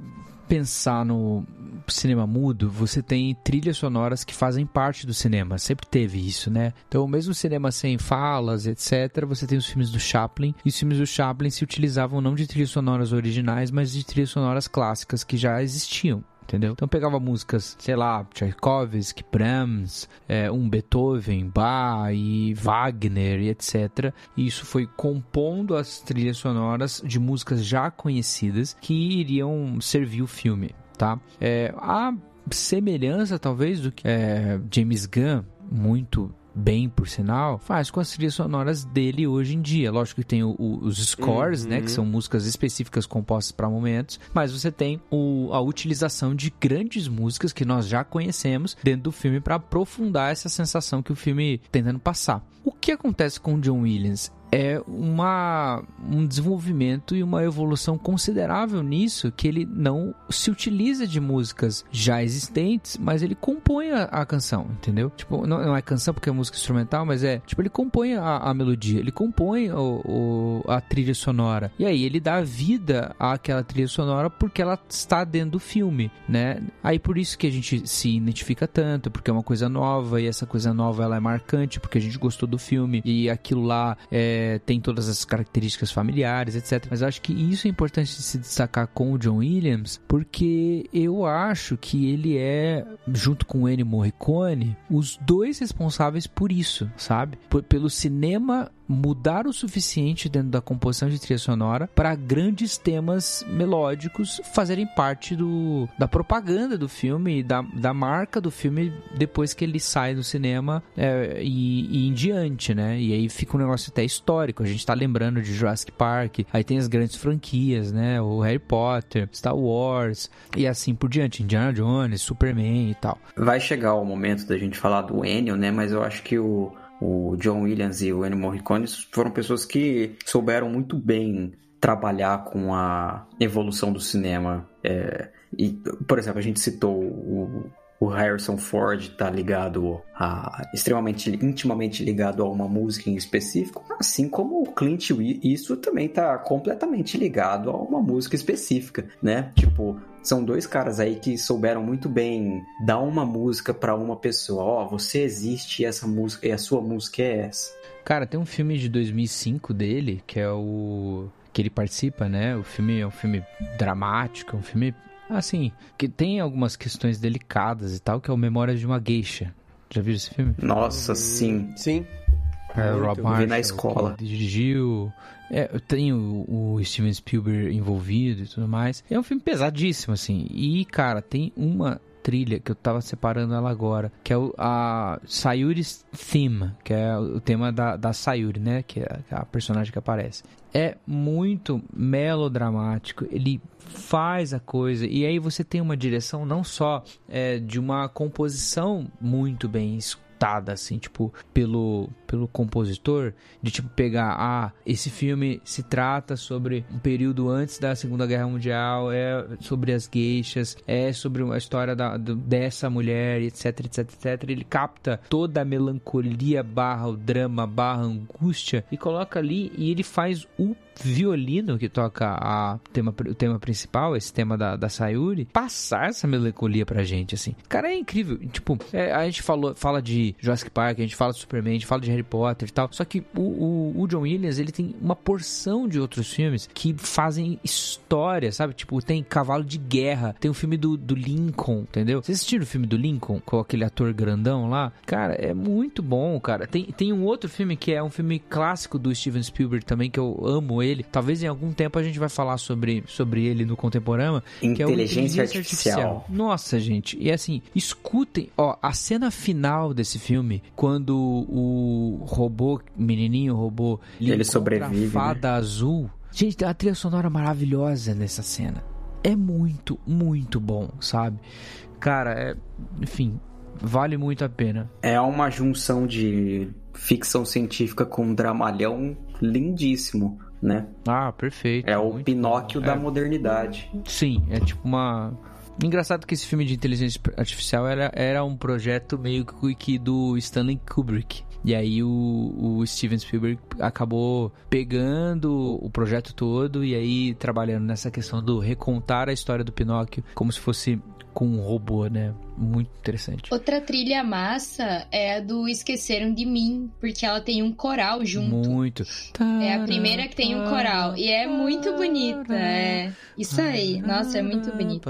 pensar no cinema mudo, você tem trilhas sonoras que fazem parte do cinema. Sempre teve isso, né? Então, mesmo cinema sem falas, etc., você tem os filmes do Chaplin. E os filmes do Chaplin se utilizavam não de trilhas sonoras originais, mas de trilhas sonoras clássicas que já existiam. Entendeu? Então pegava músicas, sei lá, Tchaikovsky, Brahms, é, um Beethoven, Bach e Wagner e etc. E isso foi compondo as trilhas sonoras de músicas já conhecidas que iriam servir o filme, tá? É, a semelhança, talvez, do que é, James Gunn, muito bem, por sinal, faz com as trilhas sonoras dele hoje em dia. Lógico que tem o- o- os scores, né, que são músicas específicas compostas para momentos, mas você tem o- a utilização de grandes músicas que nós já conhecemos dentro do filme para aprofundar essa sensação que o filme tentando passar. O que acontece com o John Williams? é uma, um desenvolvimento e uma evolução considerável nisso, que ele não se utiliza de músicas já existentes, mas ele compõe a, a canção, entendeu? Tipo, não, não é canção porque é música instrumental, mas é, tipo, ele compõe a, a melodia, ele compõe o, o- a trilha sonora, e aí ele dá vida àquela trilha sonora porque ela está dentro do filme, né? Aí por isso que a gente se identifica tanto, porque é uma coisa nova, e essa coisa nova ela é marcante, porque a gente gostou do filme, e aquilo lá é, tem todas as características familiares, etc. Mas acho que isso é importante de se destacar com o John Williams, porque eu acho que ele é, junto com o Ennio Morricone, os dois responsáveis por isso, sabe? Pelo cinema mudar o suficiente dentro da composição de trilha sonora para grandes temas melódicos fazerem parte do, da propaganda do filme, da, da marca do filme depois que ele sai do cinema é, e, e em diante, né? E aí fica um negócio até histórico. A gente tá lembrando de Jurassic Park, aí tem as grandes franquias, né? O Harry Potter, Star Wars e assim por diante. Indiana Jones, Superman e tal. Vai chegar o momento da gente falar do Ennio, né? Mas eu acho que o, o John Williams e o Ennio Morricone foram pessoas que souberam muito bem trabalhar com a evolução do cinema. É, e, por exemplo, a gente citou o, o Harrison Ford tá ligado a extremamente intimamente ligado a uma música em específico, assim como o Clint Eastwood também tá completamente ligado a uma música específica, né? Tipo, são dois caras aí que souberam muito bem dar uma música pra uma pessoa. Ó, você existe e essa música e a sua música é essa. Cara, tem um filme de 2005 dele, que é o que ele participa, né? O filme é um filme dramático, é um filme assim, que tem algumas questões delicadas e tal, que é o Memórias de uma Geisha. Já viu esse filme? Nossa, sim. Sim. É. Rob Vi Marshall, na escola. que dirigiu. É, tem o, o Steven Spielberg envolvido e tudo mais. É um filme pesadíssimo, assim. E, cara, tem uma trilha que eu tava separando ela agora, que é o, a Sayuri's Theme, que é o tema da, da Sayuri, né? Que é a personagem que aparece. É muito melodramático, ele faz a coisa, e aí você tem uma direção não só é, de uma composição muito bem escutada, assim, tipo, pelo, pelo compositor, de tipo pegar, ah, esse filme se trata sobre um período antes da Segunda Guerra Mundial, é sobre as gueixas, é sobre a história da, dessa mulher, etc, etc, etc. Ele capta toda a melancolia barra o drama barra angústia e coloca ali e ele faz o violino que toca a tema, o tema principal, esse tema da, da Sayuri, passar essa melancolia pra gente, assim. Cara, é incrível. Tipo, é, a gente falou, fala de Jurassic Park, a gente fala de Superman, a gente fala de Harry Potter e tal. Só que o, o, o John Williams, ele tem uma porção de outros filmes que fazem história, sabe? Tipo, tem Cavalo de Guerra, tem o filme do, do Lincoln, entendeu? Vocês assistiram o filme do Lincoln com aquele ator grandão lá? Cara, é muito bom, cara. Tem, tem um outro filme que é um filme clássico do Steven Spielberg também, que eu amo ele. Talvez em algum tempo a gente vai falar sobre, sobre ele no Contemporâneo. que é Inteligência Artificial. Nossa, gente. E assim, escutem, ó, a cena final desse filme, quando o robô, menininho robô, Ele encontra sobrevive, a fada azul. Gente, tem uma trilha sonora maravilhosa nessa cena. É muito, muito bom, sabe? Cara, é, enfim, vale muito a pena. É uma junção de ficção científica com um dramalhão lindíssimo, né? Ah, perfeito. É o Pinóquio bom. da É- modernidade. Sim, é tipo uma. Engraçado que esse filme de inteligência artificial era, era um projeto meio que- do Stanley Kubrick. E aí o, o Steven Spielberg acabou pegando o projeto todo e aí trabalhando nessa questão do recontar a história do Pinóquio como se fosse com um robô, né? Muito interessante. Outra trilha massa é a do Esqueceram de Mim, porque ela tem um coral junto. Muito. É a primeira que tem um coral. E é muito bonita. É isso aí. Nossa, é muito bonito.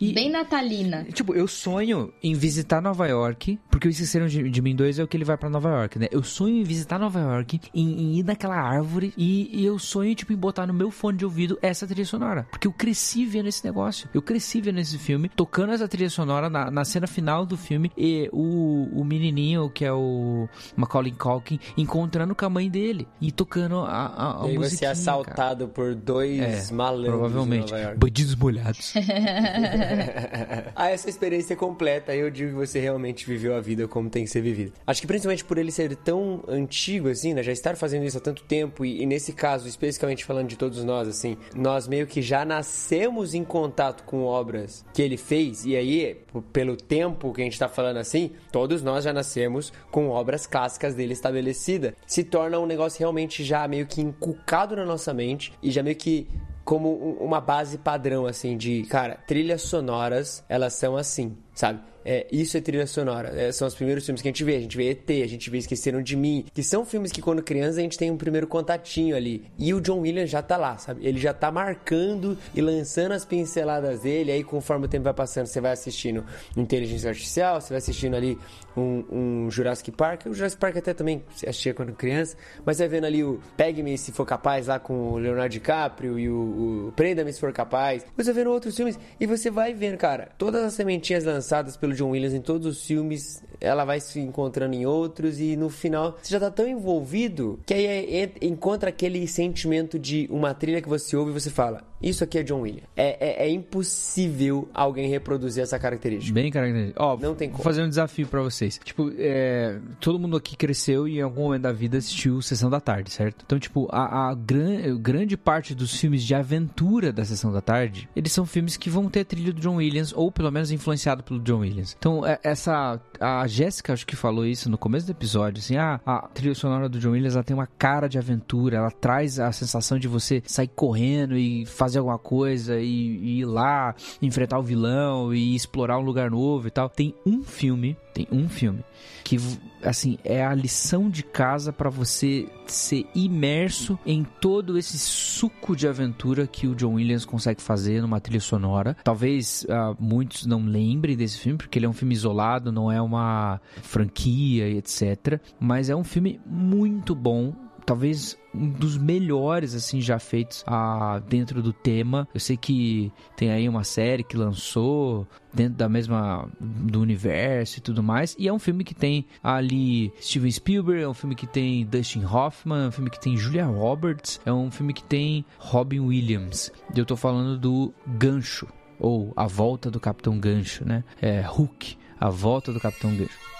E- Bem natalina. Tipo, eu sonho em visitar Nova York, porque o Esqueceram de, de Mim 2 é o que ele vai pra Nova York, né? Eu sonho em visitar Nova York, em, em ir naquela árvore, e, e eu sonho, tipo, em botar no meu fone de ouvido essa trilha sonora. Porque eu cresci vendo esse negócio. Eu cresci vendo esse filme, tocando essa trilha sonora na, na cena final do filme, e o, o menininho, que é o Macaulay Culkin, encontrando com a mãe dele, e tocando a, a, a E você é musiquinha, cara. assaltado por dois É, malandros Provavelmente. Bandidos molhados. *laughs* ah, essa experiência completa, eu digo que você realmente viveu a vida como tem que ser vivida. Acho que principalmente por ele ser tão antigo, assim, né? Já estar fazendo isso há tanto tempo, e, e nesse caso, especificamente falando de todos nós, assim, nós meio que já nascemos em contato com obras que ele fez, e aí, pelo tempo que a gente tá falando assim, todos nós já nascemos com obras clássicas dele estabelecida. Se torna um negócio realmente já meio que inculcado na nossa mente, e já meio que como um- uma base padrão, assim, de, cara, trilhas sonoras, elas são assim, sabe? É, isso é trilha sonora. É, são os primeiros filmes que a gente vê. A gente vê ET, a gente vê Esqueceram de Mim, que são filmes que quando criança a gente tem um primeiro contatinho ali. E o John Williams já tá lá, sabe? Ele já tá marcando e lançando as pinceladas dele. Aí conforme o tempo vai passando, você vai assistindo Inteligência Artificial, você vai assistindo ali um, um Jurassic Park. O Jurassic Park até também assistia quando criança, mas vai vendo ali o Pegue-me se for capaz lá com o Leonardo DiCaprio e o, o Prenda-me se for capaz. Você vai vendo outros filmes e você vai vendo, cara, todas as sementinhas lançadas pelo John Williams em todos os filmes, ela vai se encontrando em outros e no final você já tá tão envolvido que aí é- é- encontra aquele sentimento de uma trilha que você ouve e você fala: Isso aqui é John Williams. É, é, é impossível alguém reproduzir essa característica. Bem característico. Ó, Não tem vou como. fazer um desafio pra vocês. Tipo, é, todo mundo aqui cresceu e em algum momento da vida assistiu Sessão da Tarde, certo? Então, tipo, a, a gran- grande parte dos filmes de aventura da Sessão da Tarde, eles são filmes que vão ter trilha do John Williams, ou pelo menos influenciado pelo John Williams. Então, é- essa... A Jéssica, acho que falou isso no começo do episódio, assim, ah, a trilha sonora do John Williams, ela tem uma cara de aventura, ela traz a sensação de você sair correndo e fazer alguma coisa e, e ir lá enfrentar o vilão e explorar um lugar novo e tal. Tem um filme, tem um filme que assim é a lição de casa pra você ser imerso em todo esse suco de aventura que o John Williams consegue fazer numa trilha sonora. Talvez ah, muitos não lembrem desse filme porque ele é um filme isolado, não é uma franquia e etc. Mas é um filme muito bom talvez um dos melhores assim já feitos ah, dentro do tema. Eu sei que tem aí uma série que lançou dentro da mesma do universo e tudo mais. E é um filme que tem ali Steven Spielberg, é um filme que tem Dustin Hoffman, é um filme que tem Julia Roberts, é um filme que tem Robin Williams. Eu tô falando do Gancho ou A Volta do Capitão Gancho, né? É Hook, A Volta do Capitão Gancho.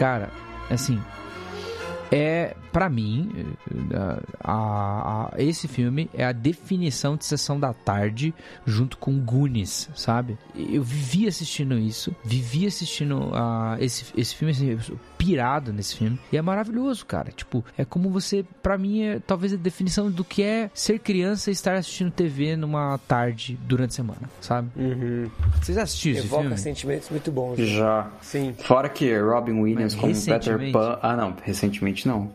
Cara, assim, é, pra mim, eh, a- a- esse filme é a definição de sessão da tarde junto com Goonies, sabe? Eu vivi assistindo isso, vivi assistindo a esse, esse filme, assim, eu sou pirado nesse filme. E é maravilhoso, cara. Tipo, é como você, pra mim, é talvez a definição do que é ser criança e estar assistindo TV numa tarde durante a semana, sabe? Vocês assistiram esse Evoca filme? sentimentos muito bons. Já. Sim. Fora que Robin Williams Mas como Peter? Pan. Ah, não, recentemente não.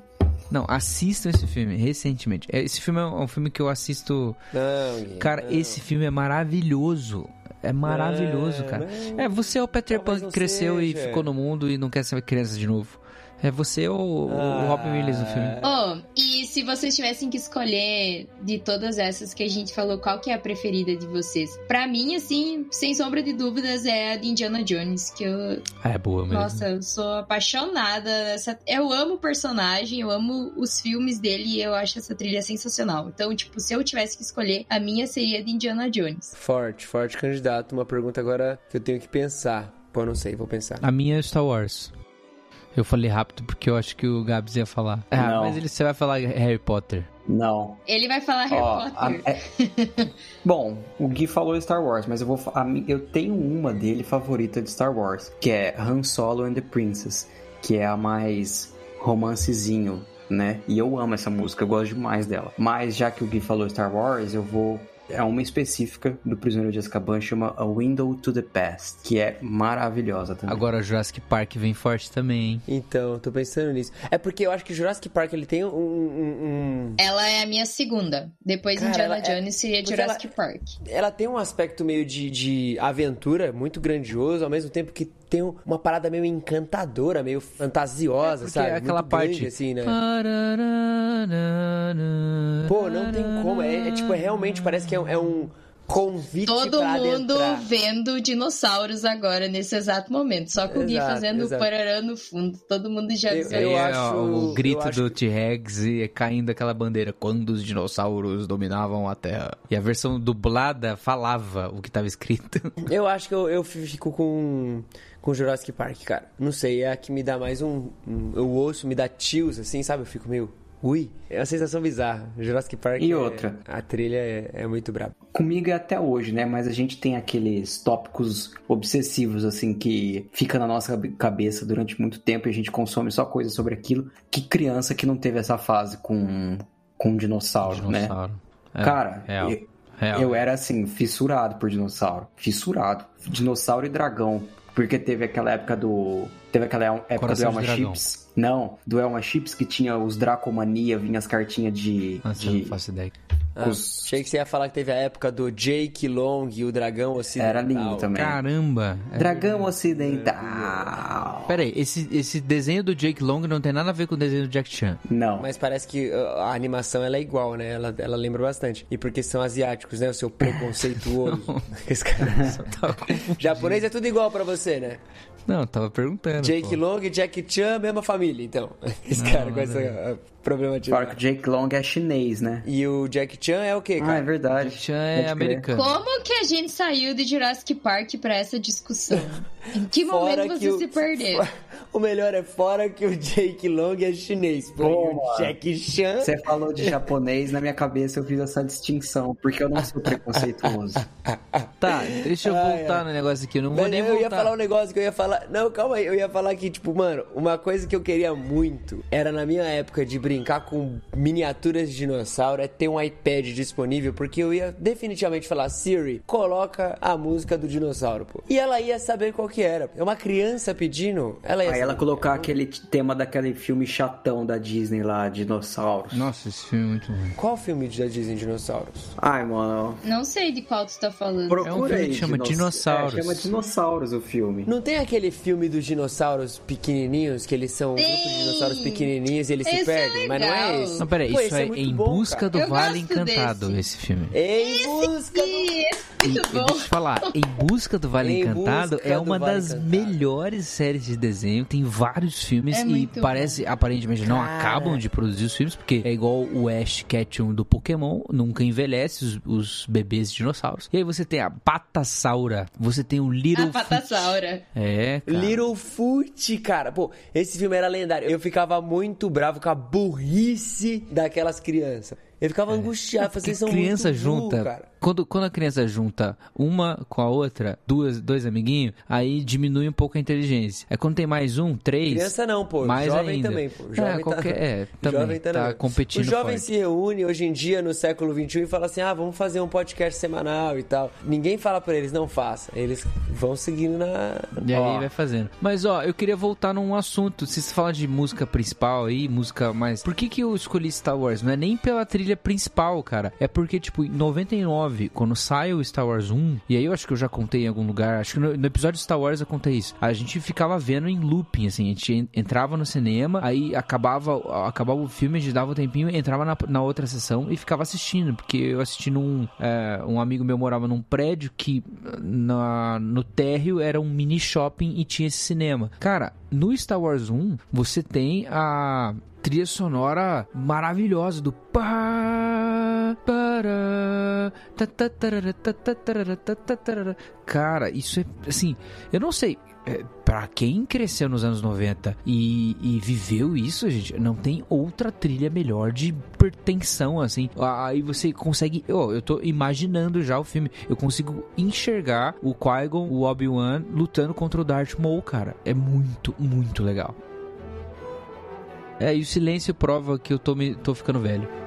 Não, assistam esse filme, recentemente. É, Esse filme é um filme que eu assisto. Não, Cara, não. esse filme é maravilhoso. É maravilhoso, Não, cara. não. É, você é o Peter Talvez Pan que cresceu e seja. ficou no mundo e não quer ser criança de novo. É você ou o Robin Williams no filme. Oh, e se vocês tivessem que escolher de todas essas que a gente falou, qual que é a preferida de vocês? Pra mim, assim, sem sombra de dúvidas, é a de Indiana Jones, que eu, Ah, é boa mesmo. nossa, eu sou apaixonada. Essa, eu amo o personagem, eu amo os filmes dele e eu acho essa trilha sensacional. Então, tipo, se eu tivesse que escolher, a minha seria a de Indiana Jones. Forte, forte candidato. Uma pergunta agora que eu tenho que pensar. Pô, não sei, vou pensar. A minha é Star Wars. Eu falei rápido porque eu acho que o Gabs ia falar. Ah, Não. mas ele, você vai falar Harry Potter. Não. Ele vai falar Harry Ó, a- Potter. é- *laughs* Bom, o Gui falou Star Wars, mas eu vou a eu tenho uma dele favorita de Star Wars, que é Han Solo and the Princess, que é a mais romancezinho, né? E eu amo essa música, eu gosto demais dela. Mas já que o Gui falou Star Wars, eu vou é uma específica do Prisioneiro de Azkaban, chama A Window to the Past, que é maravilhosa também. Agora Jurassic Park vem forte também, hein? Então, tô pensando nisso. É porque eu acho que Jurassic Park ele tem um. um- um- Ela é a minha segunda. Depois Cara, Indiana é- Jones seria mas Jurassic ela- Park. Ela tem um aspecto meio de, de aventura muito grandioso, ao mesmo tempo que tem um- uma parada meio encantadora, meio fantasiosa, Porque sabe? é aquela Muito parte grande, assim, né? Pô, não tem como. É, é tipo, é realmente parece que é, um- é convite Todo mundo adentrar. vendo dinossauros agora, nesse exato momento. Só com o Gui fazendo o exato. parará no fundo. Todo mundo já Eu- eu é acho- o grito acho do T-Rex e caindo aquela bandeira quando os dinossauros dominavam a Terra. E a versão dublada falava o que tava escrito. Eu acho que eu, eu fico com, com Jurassic Park, cara. Não sei, é a que me dá mais um, um- Eu ouço, me dá tios, assim, sabe? Eu fico meio. Ui, é uma sensação bizarra. Jurassic Park. E é- outra? A trilha é, é muito braba. Comigo é até hoje, né? Mas a gente tem aqueles tópicos obsessivos, assim, que fica na nossa cabe- cabeça durante muito tempo e a gente consome só coisas sobre aquilo. Que criança que não teve essa fase com, com dinossauro, né? Dinossauro. É, Cara, real. eu, Real. eu era assim, fissurado por dinossauro. Fissurado. Dinossauro e dragão. Porque teve aquela época do. Teve aquela época Coração do Elma. Chips. Não, do Elma Chips que tinha os Dracomania, vinha as cartinhas de. Nossa, eu de não faço ideia. Ah, os- Achei que você ia falar que teve a época do Jake Long e o Dragão Ocidental. Era lindo também. Caramba! É. Dragão Ocidental. Pera aí, esse, esse desenho do Jake Long não tem nada a ver com o desenho do Jack Chan. Não. Mas parece que uh, a animação ela é igual, né? Ela, ela lembra bastante. E porque são asiáticos, né? O seu preconceituoso. *laughs* *laughs* Esse cara- confundindo. *laughs* Japonês é tudo igual pra você, né? Não, tava perguntando. Jake pô. Long e Jack Chan, mesma família, então. *laughs* Esse Não, cara com essa Fora problematização. que o Jake Long é chinês, né? E o Jack Chan é o quê, Ah, cara? é verdade. Jack Chan é americano. Como que a gente saiu de Jurassic Park pra essa discussão? Em que Fora momento que você o- se perdeu? *laughs* O melhor é fora que o Jake Long é chinês. Pô, o. Jack Chan... Você falou de japonês, na minha cabeça eu fiz essa distinção, porque eu não sou preconceituoso. *laughs* Tá, deixa eu Ai, voltar ai. no negócio aqui. Eu não vou Mas nem eu voltar. ia falar um negócio que eu ia falar. Não, calma aí. Eu ia falar que, tipo, mano, uma coisa que eu queria muito era na minha época de brincar com miniaturas de dinossauro é ter um iPad disponível, porque eu ia definitivamente falar, Siri, coloca a música do dinossauro, pô. E ela ia saber qual que era. É uma criança pedindo, ela ia Aí ela saber. colocar aquele tema daquele filme chatão da Disney lá, Dinossauros. Nossa, esse filme é muito ruim. Qual filme da Disney Dinossauros? Ai, mano. Não sei de qual tu tá falando. Procura É um filme aí, chama dinoss- Dinossauros. É, chama Dinossauros o filme. Não tem aquele filme dos dinossauros pequenininhos, que eles são um grupo de Tem! dinossauros pequenininhos e eles se Esse é mas não é esse. Não, peraí, Pô, isso esse é, muito Em bom, Busca cara. do Eu Vale Encantado, desse. esse filme. Em busca do... Esse E, Muito e bom. deixa eu te falar, Em Busca do Vale Em Encantado é uma Vale das Encantado. melhores séries de desenho. Tem vários filmes É e parece, aparentemente, não Cara. acabam de produzir os filmes, porque é igual o Ash Ketchum do Pokémon, nunca envelhece os, os bebês dinossauros. E aí você tem a Patassaura, você tem o Little A patassaura. É, cara. Littlefoot, cara. Pô, esse filme era lendário. Eu ficava muito bravo com a burrice daquelas crianças. Eu ficava angustiado, Porque vocês são criança muito burro, junta. cara. Quando, quando a criança junta uma com a outra, duas, dois amiguinhos, aí diminui um pouco a inteligência. É quando tem mais um, três. Criança não, pô. Mais jovem ainda. também, pô. Jovem é, tá- qualquer, é, *laughs* também. Jovem tá, tá competindo O jovem forte. se reúne hoje em dia, no século XXI, e fala assim: ah, vamos fazer um podcast semanal e tal. Ninguém fala pra eles, não faça. Eles vão seguindo na. E aí Ó, vai fazendo. Mas ó, eu queria voltar num assunto. Se você fala de música principal aí, música mais. Por que que eu escolhi Star Wars? Não é nem pela trilha principal, cara. É porque, tipo, em 99, quando sai o Star Wars 1, e aí eu acho que eu já contei em algum lugar, acho que no, no episódio de Star Wars eu contei isso. A gente ficava vendo em looping, assim, a gente en- entrava no cinema, aí acabava, acabava o filme, a gente dava um tempinho, entrava na, na outra sessão e ficava assistindo, porque eu assisti num. é, um amigo meu morava num prédio que na, no térreo era um mini shopping e tinha esse cinema. Cara, no Star Wars 1, você tem a trilha sonora maravilhosa do pá, pará, tá, tá, tá. Cara, isso é assim, eu não sei. É, Pra quem cresceu nos anos 90 e, e viveu isso, gente, não tem outra trilha melhor de pertensão, assim. Aí você consegue. ó, eu tô imaginando já o filme. Eu consigo enxergar o Qui-Gon, o Obi-Wan lutando contra o Darth Maul, cara. É muito, muito legal. É, e o silêncio prova que eu tô, me, tô ficando velho.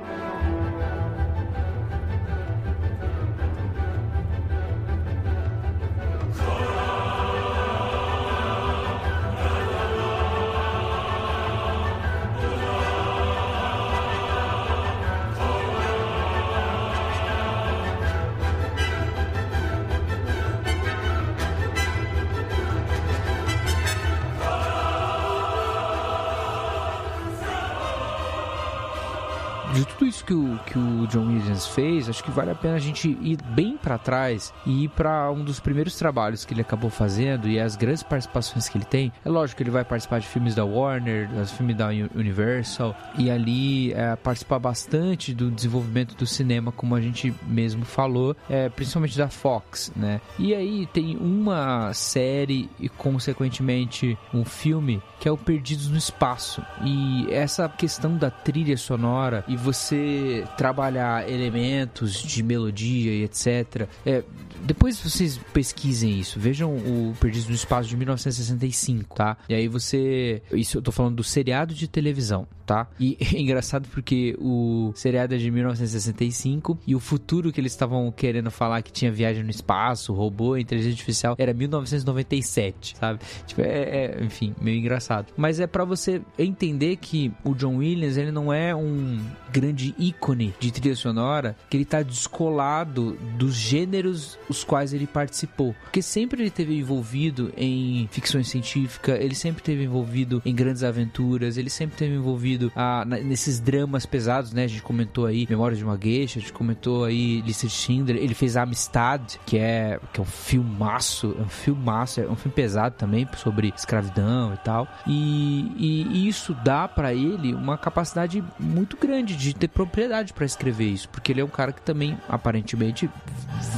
Vale a pena a gente ir bem pra trás e ir pra um dos primeiros trabalhos que ele acabou fazendo e as grandes participações que ele tem. É lógico que ele vai participar de filmes da Warner, dos filmes da Uni- Universal e ali é, participar bastante do desenvolvimento do cinema, como a gente mesmo falou, é, principalmente da Fox, né? E aí tem uma série e consequentemente um filme que é o Perdidos no Espaço. E essa questão da trilha sonora e você trabalhar elementos de melodia e etc. É, depois vocês pesquisem isso, vejam o Perdidos no Espaço de 1965, tá? E aí você. Isso eu tô falando do seriado de televisão, tá? E *laughs* é engraçado porque o seriado é de 1965 e o futuro que eles estavam querendo falar que tinha viagem no espaço, robô, inteligência artificial, era 1997, sabe? Tipo, é, é, enfim, meio engraçado. Mas é pra você entender que o John Williams, ele não é um grande ícone de trilha sonora, que ele tá descolado dos gêneros os quais ele participou. Porque sempre ele teve envolvido em ficção científica, ele sempre teve envolvido em grandes aventuras, ele sempre teve envolvido ah, nesses dramas pesados, né? A gente comentou aí Memórias de uma Geisha, a gente comentou aí Lista de Schindler, ele fez Amistad, que é, que é um filmaço, é um filmaço, é um filme pesado também sobre escravidão e tal. E, e- isso dá pra ele uma capacidade muito grande de ter propriedade pra escrever isso, porque ele é um cara que também aparentemente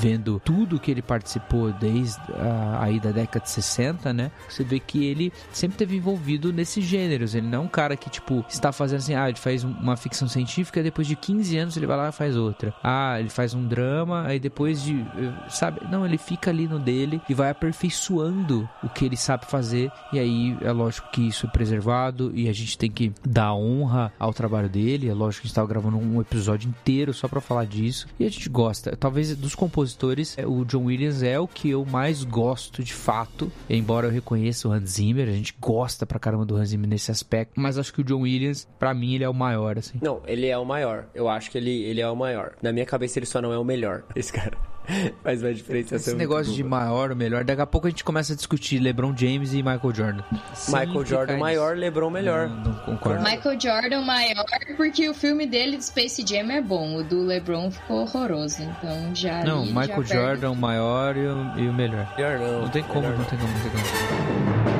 vendo tudo que ele participou desde ah, aí da década de 60, né? Você vê que ele sempre teve envolvido nesses gêneros. Ele não é um cara que tipo está fazendo assim, ah, ele faz uma ficção científica, depois de 15 anos ele vai lá e faz outra. Ah, ele faz um drama, aí depois de, eh, sabe? Não, ele fica ali no dele e vai aperfeiçoando o que ele sabe fazer. E aí é lógico que isso é preservado e a gente tem que dar honra ao trabalho dele. É lógico que a gente estava gravando um episódio inteiro só pra falar disso. E a gente gosta. Talvez dos compositores, é, o John Williams é o que eu mais gosto de fato. Embora eu reconheça o Hans Zimmer, a gente gosta pra caramba do Hans Zimmer nesse aspecto. Mas acho que o John Williams, pra mim, ele é o maior, assim. Não, ele é o maior. Eu acho que ele, ele é o maior. Na minha cabeça, ele só não é o melhor. *laughs* Esse cara. *laughs* Faz uma diferenciação. Esse negócio de maior ou melhor, daqui a pouco a gente começa a discutir LeBron James e Michael Jordan. Michael Jordan nisso. maior, LeBron melhor. Não, não concordo. Michael Jordan maior, porque o filme dele de Space Jam é bom. O do LeBron ficou horroroso. Então já. Não, Michael já perde. Jordan o maior e o, e o melhor. Melhor não. Não tem como, melhor não tem como, não tem como.